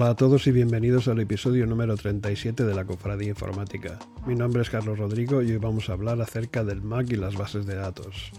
Hola a todos y bienvenidos al episodio número 37 de la Cofradía Informática. Mi nombre es Carlos Rodrigo y hoy vamos a hablar acerca del Mac y las bases de datos.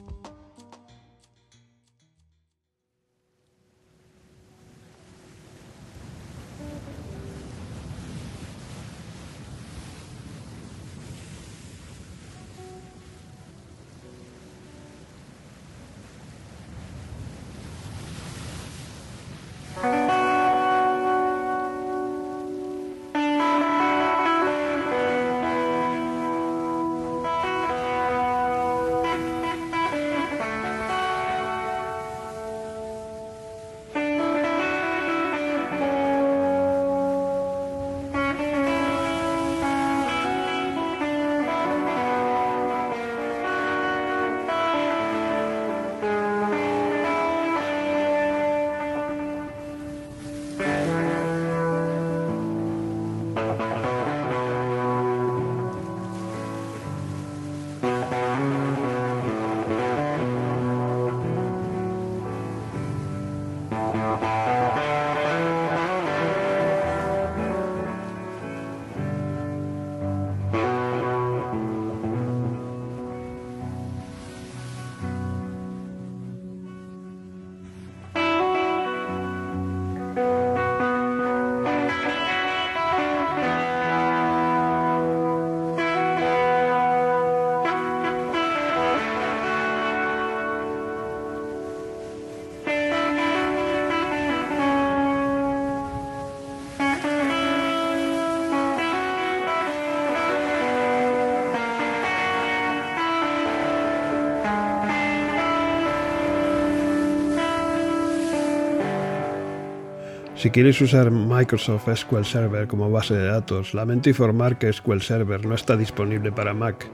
Si quieres usar Microsoft SQL Server como base de datos, lamento informar que SQL Server no está disponible para Mac,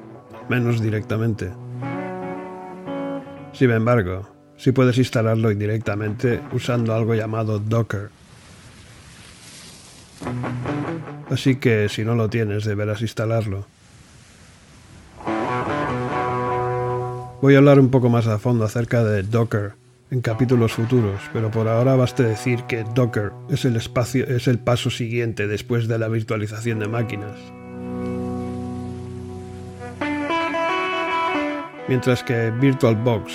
menos directamente. Sin embargo, sí puedes instalarlo indirectamente usando algo llamado Docker. Así que si no lo tienes deberás instalarlo. Voy a hablar un poco más a fondo acerca de Docker en capítulos futuros, pero por ahora baste decir que Docker es el, espacio, es el paso siguiente después de la virtualización de máquinas. Mientras que VirtualBox,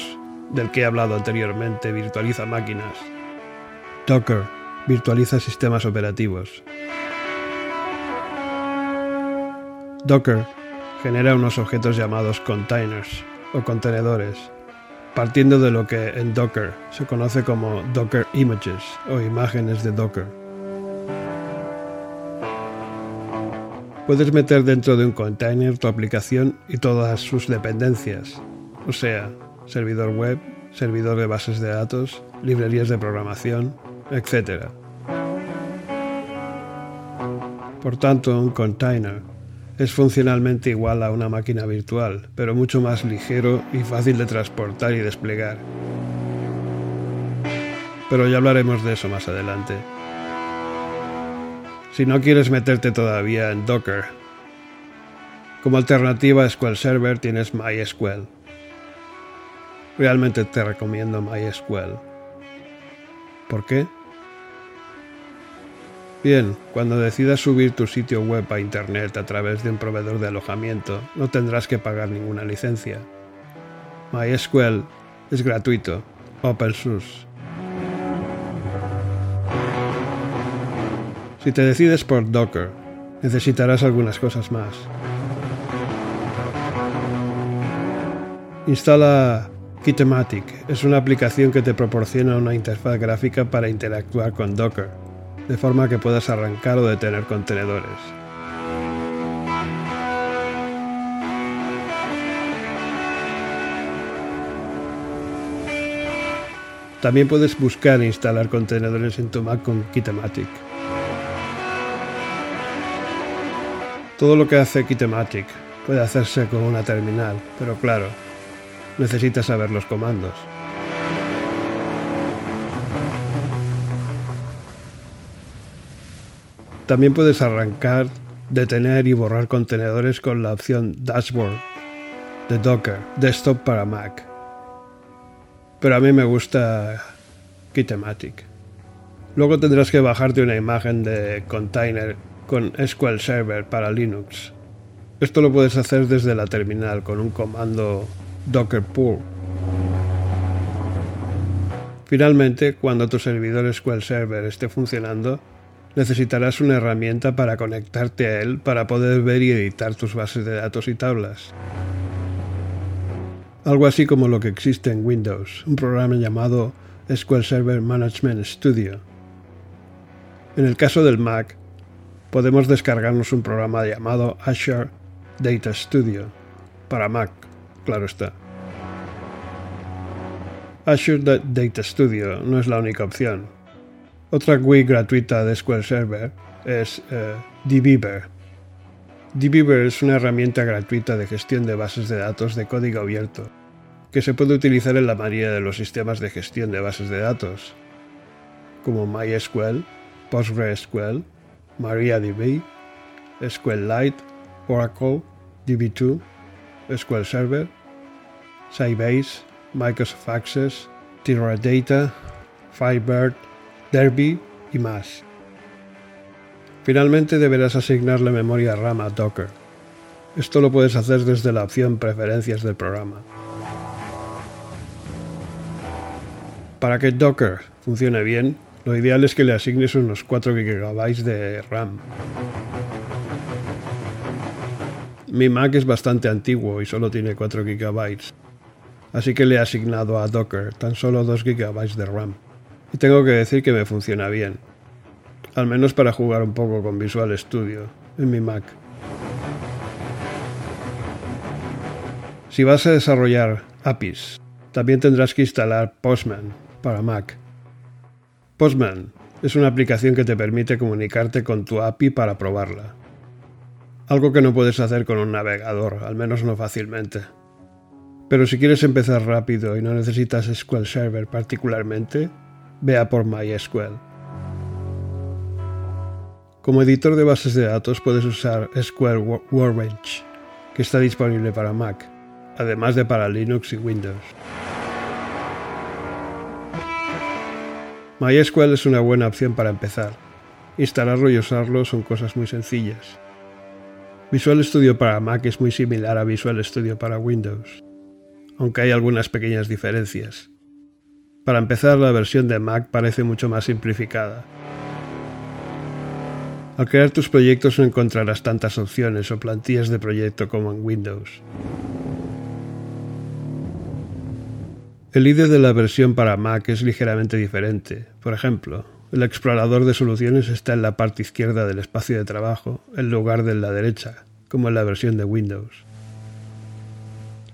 del que he hablado anteriormente, virtualiza máquinas, Docker virtualiza sistemas operativos. Docker genera unos objetos llamados containers o contenedores partiendo de lo que en Docker se conoce como Docker Images o imágenes de Docker. Puedes meter dentro de un container tu aplicación y todas sus dependencias, o sea, servidor web, servidor de bases de datos, librerías de programación, etc. Por tanto, un container es funcionalmente igual a una máquina virtual, pero mucho más ligero y fácil de transportar y desplegar. Pero ya hablaremos de eso más adelante. Si no quieres meterte todavía en Docker, como alternativa a SQL Server tienes MySQL. Realmente te recomiendo MySQL. ¿Por qué? Bien, cuando decidas subir tu sitio web a Internet a través de un proveedor de alojamiento, no tendrás que pagar ninguna licencia. MySQL es gratuito, open source. Si te decides por Docker, necesitarás algunas cosas más. Instala Kitematic. Es una aplicación que te proporciona una interfaz gráfica para interactuar con Docker de forma que puedas arrancar o detener contenedores. También puedes buscar e instalar contenedores en tu Mac con Kitematic. Todo lo que hace Kitematic puede hacerse con una terminal, pero claro, necesitas saber los comandos. También puedes arrancar, detener y borrar contenedores con la opción Dashboard de Docker, Desktop para Mac. Pero a mí me gusta Kitematic. Luego tendrás que bajarte una imagen de container con SQL Server para Linux. Esto lo puedes hacer desde la terminal con un comando docker pull. Finalmente, cuando tu servidor SQL Server esté funcionando, necesitarás una herramienta para conectarte a él para poder ver y editar tus bases de datos y tablas. Algo así como lo que existe en Windows, un programa llamado SQL Server Management Studio. En el caso del Mac, podemos descargarnos un programa llamado Azure Data Studio para Mac, claro está. Azure Data Studio no es la única opción. Otra GUI gratuita de SQL Server es eh, dbeaver. es una herramienta gratuita de gestión de bases de datos de código abierto, que se puede utilizar en la mayoría de los sistemas de gestión de bases de datos, como MySQL, PostgreSQL, MariaDB, SQLite, Oracle, DB2, SQL Server, Sybase, Microsoft Access, Teradata, Firebird, Derby y más. Finalmente deberás asignarle memoria RAM a Docker. Esto lo puedes hacer desde la opción Preferencias del programa. Para que Docker funcione bien, lo ideal es que le asignes unos 4 GB de RAM. Mi Mac es bastante antiguo y solo tiene 4 GB, así que le he asignado a Docker tan solo 2 GB de RAM. Y tengo que decir que me funciona bien, al menos para jugar un poco con Visual Studio en mi Mac. Si vas a desarrollar APIs, también tendrás que instalar Postman para Mac. Postman es una aplicación que te permite comunicarte con tu API para probarla. Algo que no puedes hacer con un navegador, al menos no fácilmente. Pero si quieres empezar rápido y no necesitas SQL Server particularmente, vea por MySQL. Como editor de bases de datos puedes usar SQL Workbench, que está disponible para Mac, además de para Linux y Windows. MySQL es una buena opción para empezar. Instalarlo y usarlo son cosas muy sencillas. Visual Studio para Mac es muy similar a Visual Studio para Windows, aunque hay algunas pequeñas diferencias. Para empezar, la versión de Mac parece mucho más simplificada. Al crear tus proyectos no encontrarás tantas opciones o plantillas de proyecto como en Windows. El IDE de la versión para Mac es ligeramente diferente. Por ejemplo, el explorador de soluciones está en la parte izquierda del espacio de trabajo, en lugar de la derecha, como en la versión de Windows.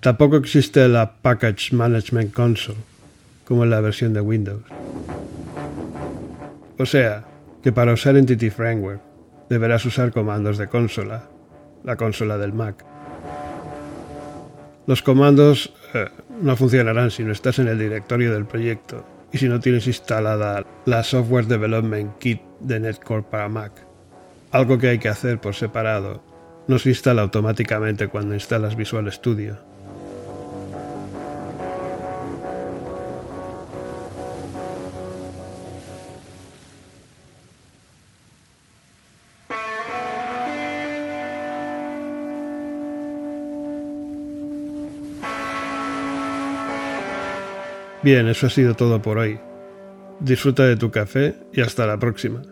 Tampoco existe la Package Management Console, como en la versión de Windows. O sea, que para usar Entity Framework deberás usar comandos de consola, la consola del Mac. Los comandos eh, no funcionarán si no estás en el directorio del proyecto y si no tienes instalada la Software Development Kit de Netcore para Mac. Algo que hay que hacer por separado. No se instala automáticamente cuando instalas Visual Studio. Bien, eso ha sido todo por hoy. Disfruta de tu café y hasta la próxima.